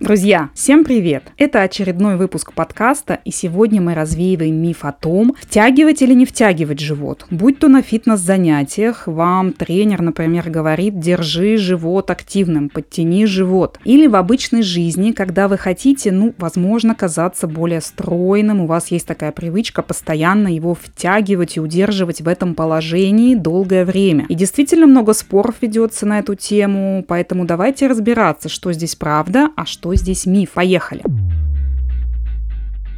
Друзья, всем привет! Это очередной выпуск подкаста, и сегодня мы развеиваем миф о том, втягивать или не втягивать живот. Будь то на фитнес-занятиях, вам тренер, например, говорит, держи живот активным, подтяни живот. Или в обычной жизни, когда вы хотите, ну, возможно, казаться более стройным, у вас есть такая привычка постоянно его втягивать и удерживать в этом положении долгое время. И действительно много споров ведется на эту тему, поэтому давайте разбираться, что здесь правда, а что здесь миф. Поехали!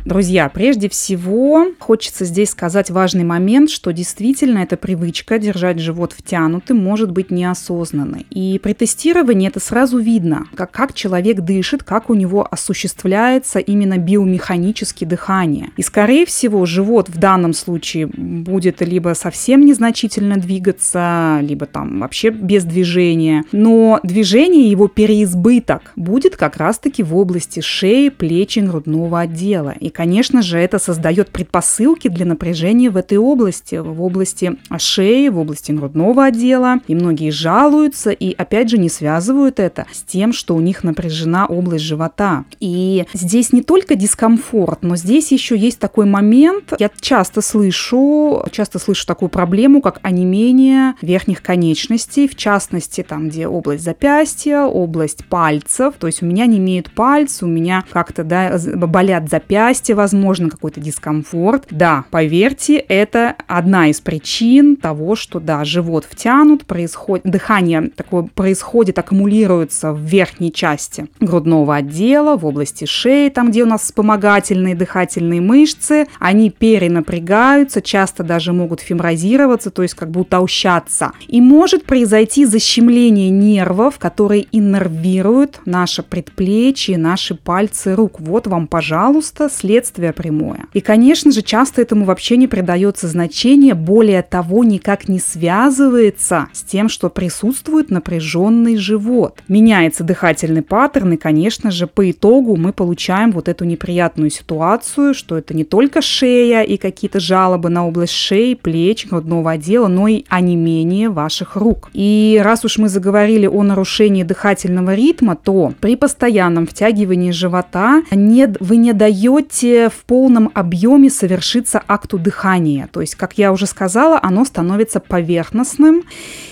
Друзья, прежде всего хочется здесь сказать важный момент, что действительно эта привычка держать живот втянутым может быть неосознанной. И при тестировании это сразу видно, как, как человек дышит, как у него осуществляется именно биомеханически дыхание. И скорее всего живот в данном случае будет либо совсем незначительно двигаться, либо там вообще без движения. Но движение, его переизбыток будет как раз-таки в области шеи, плечи, грудного отдела. И конечно же, это создает предпосылки для напряжения в этой области, в области шеи, в области грудного отдела. И многие жалуются и, опять же, не связывают это с тем, что у них напряжена область живота. И здесь не только дискомфорт, но здесь еще есть такой момент, я часто слышу, часто слышу такую проблему, как онемение верхних конечностей, в частности, там, где область запястья, область пальцев, то есть у меня не имеют пальцы, у меня как-то, да, болят запястья, запястье, возможно, какой-то дискомфорт. Да, поверьте, это одна из причин того, что, да, живот втянут, происходит, дыхание такое происходит, аккумулируется в верхней части грудного отдела, в области шеи, там, где у нас вспомогательные дыхательные мышцы, они перенапрягаются, часто даже могут фимрозироваться, то есть как бы утолщаться. И может произойти защемление нервов, которые иннервируют наше предплечье, наши пальцы рук. Вот вам, пожалуйста, след следствие прямое. И, конечно же, часто этому вообще не придается значения, более того, никак не связывается с тем, что присутствует напряженный живот. Меняется дыхательный паттерн, и, конечно же, по итогу мы получаем вот эту неприятную ситуацию, что это не только шея и какие-то жалобы на область шеи, плеч, грудного отдела, но и онемение ваших рук. И раз уж мы заговорили о нарушении дыхательного ритма, то при постоянном втягивании живота не, вы не даете в полном объеме совершится акту дыхания. То есть, как я уже сказала, оно становится поверхностным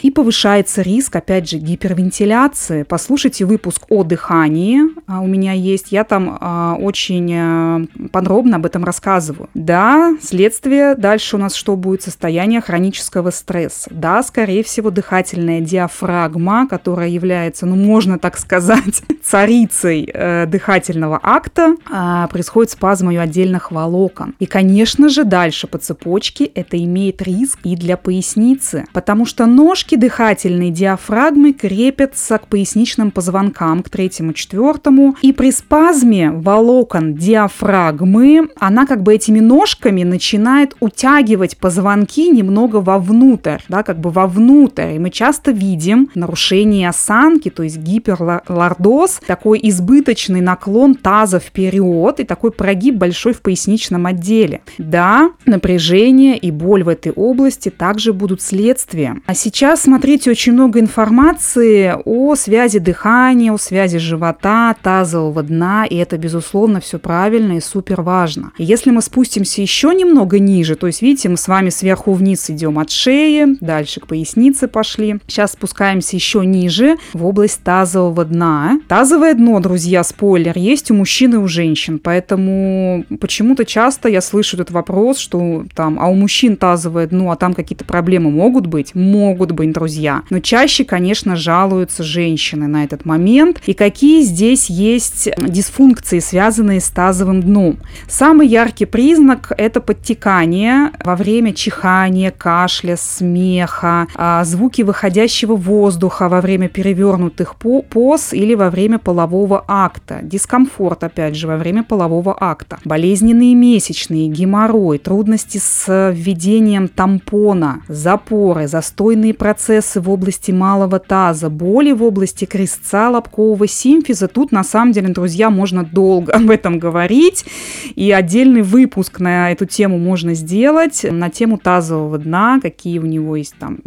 и повышается риск, опять же, гипервентиляции. Послушайте выпуск о дыхании, а, у меня есть, я там а, очень а, подробно об этом рассказываю. Да, следствие дальше у нас что будет? Состояние хронического стресса. Да, скорее всего, дыхательная диафрагма, которая является, ну, можно так сказать, царицей э, дыхательного акта, происходит спазм ее отдельных волокон. И, конечно же, дальше по цепочке это имеет риск и для поясницы, потому что ножки дыхательной диафрагмы крепятся к поясничным позвонкам, к третьему, четвертому, и при спазме волокон диафрагмы она как бы этими ножками начинает утягивать позвонки немного вовнутрь, да, как бы вовнутрь. И мы часто видим нарушение осанки, то есть гиперлордоз, такой избыточный наклон таза вперед и такой прогиб большой в поясничном отделе. Да, напряжение и боль в этой области также будут следствием. А сейчас смотрите очень много информации о связи дыхания, о связи живота, тазового дна, и это, безусловно, все правильно и супер важно. Если мы спустимся еще немного ниже, то есть, видите, мы с вами сверху вниз идем от шеи, дальше к пояснице пошли. Сейчас спускаемся еще ниже, в область тазового дна. Тазовое дно, друзья, спойлер, есть у мужчин и у женщин, поэтому почему-то часто я слышу этот вопрос, что там, а у мужчин тазовое дно, а там какие-то проблемы могут быть? Могут быть, друзья. Но чаще, конечно, жалуются женщины на этот момент. И какие здесь есть дисфункции, связанные с тазовым дном? Самый яркий признак – это подтекание во время чихания, кашля, смеха, а, звуки выходящего воздуха во время перевернутых поз или во время полового акта. Дискомфорт, опять же, во время полового акта инфаркта, болезненные месячные, геморрой, трудности с введением тампона, запоры, застойные процессы в области малого таза, боли в области крестца лобкового симфиза. Тут, на самом деле, друзья, можно долго об этом говорить, и отдельный выпуск на эту тему можно сделать, на тему тазового дна, какие у него есть там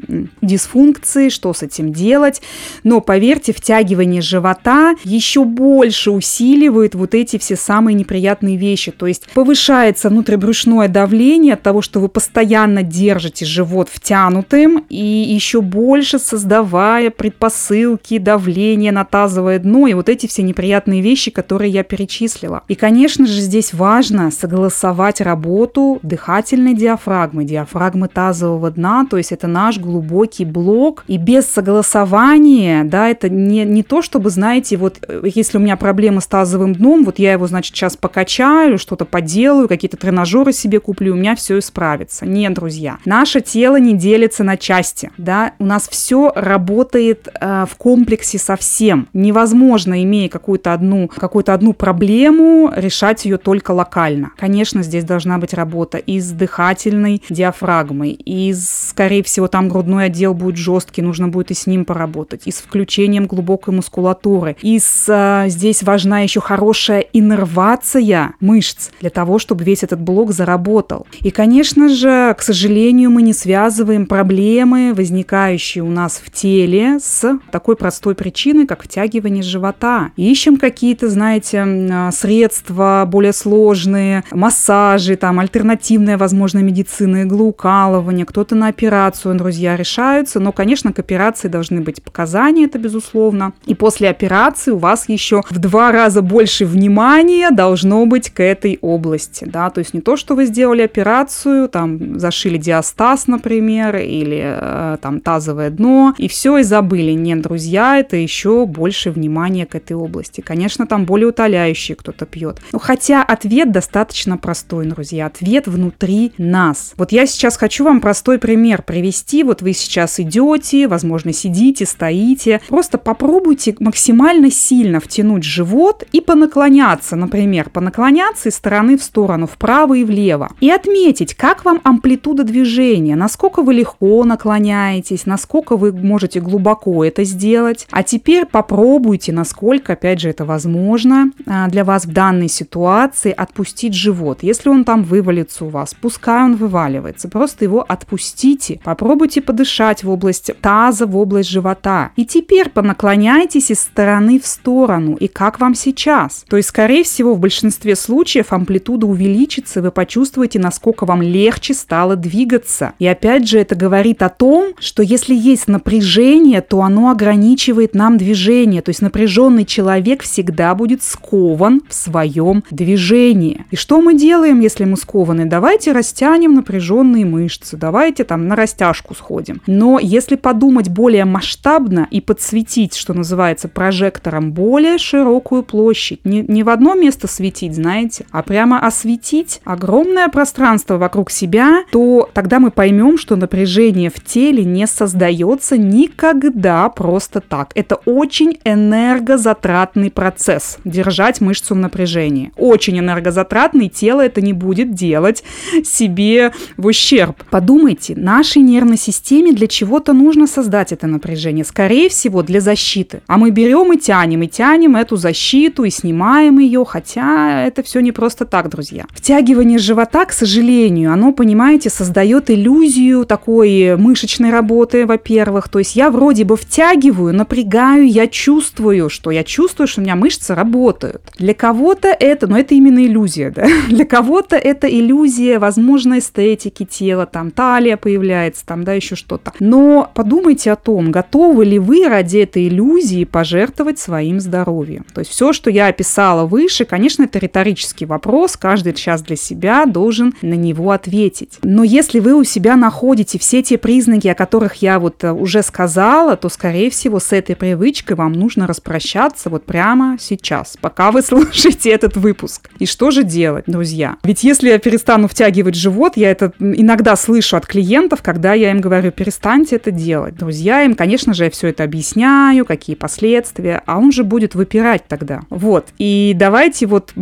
дисфункции, что с этим делать. Но, поверьте, втягивание живота еще больше усиливает вот эти все самые неприятные вещи. То есть повышается внутрибрюшное давление от того, что вы постоянно держите живот втянутым и еще больше создавая предпосылки, давление на тазовое дно и вот эти все неприятные вещи, которые я перечислила. И, конечно же, здесь важно согласовать работу дыхательной диафрагмы, диафрагмы тазового дна, то есть это наш глубокий блок, и без согласования, да, это не, не то, чтобы, знаете, вот э, если у меня проблемы с тазовым дном, вот я его, значит, сейчас покачаю, что-то поделаю, какие-то тренажеры себе куплю, у меня все исправится. Нет, друзья, наше тело не делится на части, да, у нас все работает э, в комплексе со всем. Невозможно, имея какую-то одну, какую-то одну проблему, решать ее только локально. Конечно, здесь должна быть работа и с дыхательной диафрагмой, и, скорее всего, там грудной отдел будет жесткий, нужно будет и с ним поработать, и с включением глубокой мускулатуры, и с, э, здесь важна еще хорошая иннервация мышц для того, чтобы весь этот блок заработал. И, конечно же, к сожалению, мы не связываем проблемы, возникающие у нас в теле, с такой простой причиной, как втягивание живота. ищем какие-то, знаете, а, средства более сложные, массажи, там, альтернативная, возможно, медицина, иглоукалывание, кто-то на операцию, друзья, решаются, но, конечно, к операции должны быть показания, это безусловно. И после операции у вас еще в два раза больше внимания должно быть к этой области, да, то есть не то, что вы сделали операцию, там, зашили диастаз, например, или э, там тазовое дно, и все, и забыли. Нет, друзья, это еще больше внимания к этой области. Конечно, там более утоляющие кто-то пьет. Но хотя ответ достаточно простой, друзья. Ответ внутри нас. Вот я сейчас хочу вам простой пример привести. Вот вы сейчас идете, возможно, сидите, стоите. Просто попробуйте максимально сильно втянуть живот и понаклоняться, например, понаклоняться из стороны в сторону, вправо и влево. И отметить, как вам амплитуда движения, насколько вы легко наклоняетесь, насколько вы можете глубоко это сделать. А теперь попробуйте, насколько, опять же, это возможно а, для вас в данной ситуации, отпустить живот. Если он там вывалится у вас, пускай он вываливается, просто его отпустите. Попробуйте подышать в область таза, в область живота. И теперь понаклоняйтесь из стороны в сторону. И как вам сейчас? То есть, скорее всего, в большинстве случаев амплитуда увеличится, вы почувствуете, насколько вам легче стало двигаться. И опять же, это говорит о том, что если есть напряжение, то оно ограничивает нам движение. То есть напряженный человек всегда будет скован в своем движении. И что мы делаем, если мы скованы? Давайте растянем напряженные мышцы, давайте там на растяжку сходим. Но если подумать более масштабно и подсветить, что называется, прожектором более широкую площадь, не, не в одно место светить, знаете, а прямо осветить огромное пространство вокруг себя, то тогда мы поймем, что напряжение в теле не создается никогда просто так. Это очень энергозатратный процесс держать мышцу в напряжении. Очень энергозатратный, тело это не будет делать себе в ущерб. Подумайте, нашей нервной системе для чего-то нужно создать это напряжение. Скорее всего, для защиты. А мы берем и тянем, и тянем эту защиту, и снимаем ее, хотя это все не просто так, друзья. Втягивание живота, к сожалению, оно, понимаете, создает иллюзию такой мышечной работы, во-первых. То есть я вроде бы втягиваю, напрягаю, я чувствую, что я чувствую, что у меня мышцы работают. Для кого-то это, но это именно иллюзия, да? Для кого-то это иллюзия, возможно, эстетики тела, там талия появляется, там, да, еще что-то. Но подумайте о том, готовы ли вы ради этой иллюзии пожертвовать своим здоровьем. То есть все, что я описала выше, конечно, это риторический вопрос, каждый сейчас для себя должен на него ответить. Но если вы у себя находите все те признаки, о которых я вот э, уже сказала, то, скорее всего, с этой привычкой вам нужно распрощаться вот прямо сейчас, пока вы слушаете этот выпуск. И что же делать, друзья? Ведь если я перестану втягивать живот, я это иногда слышу от клиентов, когда я им говорю, перестаньте это делать. Друзья, им, конечно же, я все это объясняю, какие последствия, а он же будет выпирать тогда. Вот. И давайте вот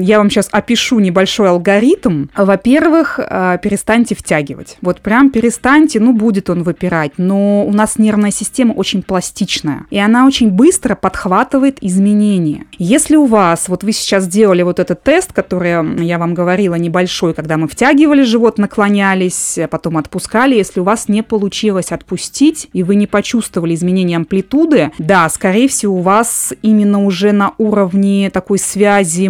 я вам сейчас опишу небольшой алгоритм. Во-первых, э, перестаньте втягивать. Вот прям перестаньте, ну, будет он выпирать. Но у нас нервная система очень пластичная, и она очень быстро подхватывает изменения. Если у вас, вот вы сейчас делали вот этот тест, который я вам говорила, небольшой, когда мы втягивали живот, наклонялись, потом отпускали, если у вас не получилось отпустить, и вы не почувствовали изменения амплитуды, да, скорее всего, у вас именно уже на уровне такой связи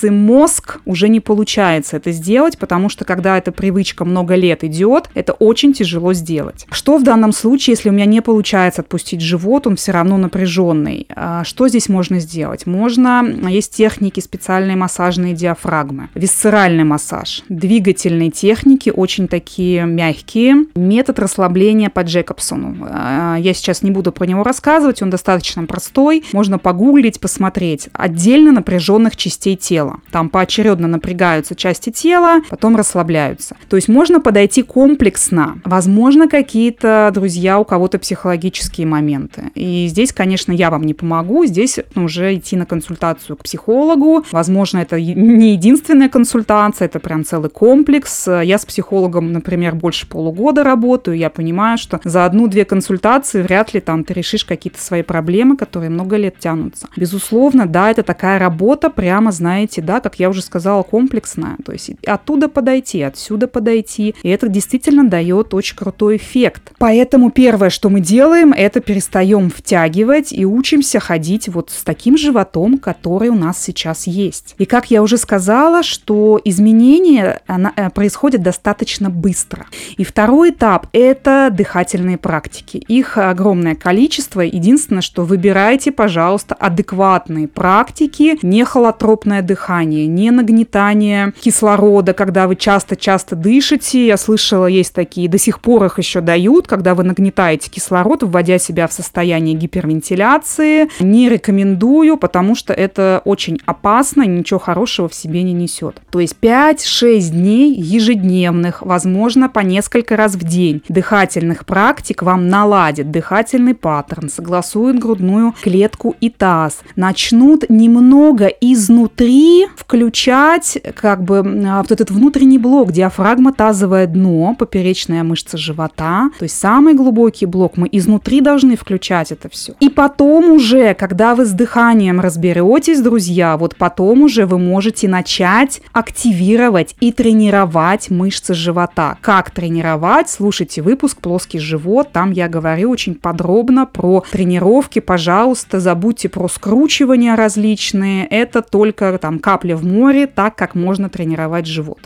мышцы-мозг уже не получается это сделать, потому что когда эта привычка много лет идет, это очень тяжело сделать. Что в данном случае, если у меня не получается отпустить живот, он все равно напряженный? А, что здесь можно сделать? Можно, есть техники специальные массажные диафрагмы, висцеральный массаж, двигательные техники, очень такие мягкие, метод расслабления по Джекобсону. А, я сейчас не буду про него рассказывать, он достаточно простой, можно погуглить, посмотреть. Отдельно напряженных частей тела. Там поочередно напрягаются части тела, потом расслабляются. То есть можно подойти комплексно. Возможно, какие-то, друзья, у кого-то психологические моменты. И здесь, конечно, я вам не помогу. Здесь уже идти на консультацию к психологу. Возможно, это не единственная консультация, это прям целый комплекс. Я с психологом, например, больше полугода работаю. Я понимаю, что за одну-две консультации вряд ли там ты решишь какие-то свои проблемы, которые много лет тянутся. Безусловно, да, это такая работа, прямо, знаете, да, как я уже сказала, комплексная. То есть оттуда подойти, отсюда подойти. И это действительно дает очень крутой эффект. Поэтому первое, что мы делаем, это перестаем втягивать и учимся ходить вот с таким животом, который у нас сейчас есть. И как я уже сказала, что изменения она, э, происходят достаточно быстро. И второй этап – это дыхательные практики. Их огромное количество. Единственное, что выбирайте, пожалуйста, адекватные практики, не холотропное дыхание, не нагнетание кислорода, когда вы часто-часто дышите. Я слышала, есть такие, до сих пор их еще дают, когда вы нагнетаете кислород, вводя себя в состояние гипервентиляции. Не рекомендую, потому что это очень опасно, ничего хорошего в себе не несет. То есть 5-6 дней ежедневных, возможно, по несколько раз в день дыхательных практик вам наладит дыхательный паттерн, согласует грудную клетку и таз, начнут немного изнутри включать как бы а, вот этот внутренний блок, диафрагма, тазовое дно, поперечная мышца живота, то есть самый глубокий блок, мы изнутри должны включать это все. И потом уже, когда вы с дыханием разберетесь, друзья, вот потом уже вы можете начать активировать и тренировать мышцы живота. Как тренировать? Слушайте выпуск «Плоский живот», там я говорю очень подробно про тренировки, пожалуйста, забудьте про скручивания различные, это только там капля в море, так как можно тренировать живот.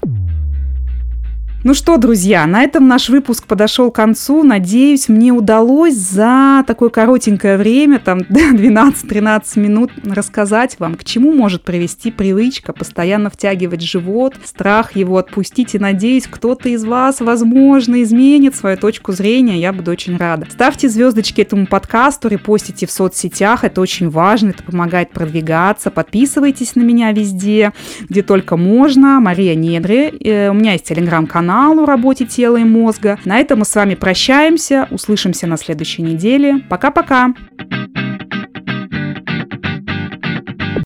Ну что, друзья, на этом наш выпуск подошел к концу. Надеюсь, мне удалось за такое коротенькое время, там 12-13 минут, рассказать вам, к чему может привести привычка постоянно втягивать живот, страх его отпустить. И надеюсь, кто-то из вас, возможно, изменит свою точку зрения. Я буду очень рада. Ставьте звездочки этому подкасту, репостите в соцсетях. Это очень важно, это помогает продвигаться. Подписывайтесь на меня везде, где только можно. Мария Недре. Э, у меня есть телеграм-канал профессионалу работе тела и мозга. На этом мы с вами прощаемся, услышимся на следующей неделе. Пока-пока!